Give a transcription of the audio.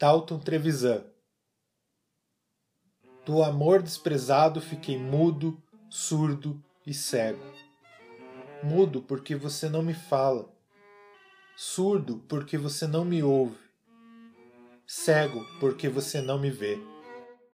Dalton Trevisan. Do amor desprezado fiquei mudo, surdo e cego. Mudo porque você não me fala. Surdo porque você não me ouve. Cego porque você não me vê.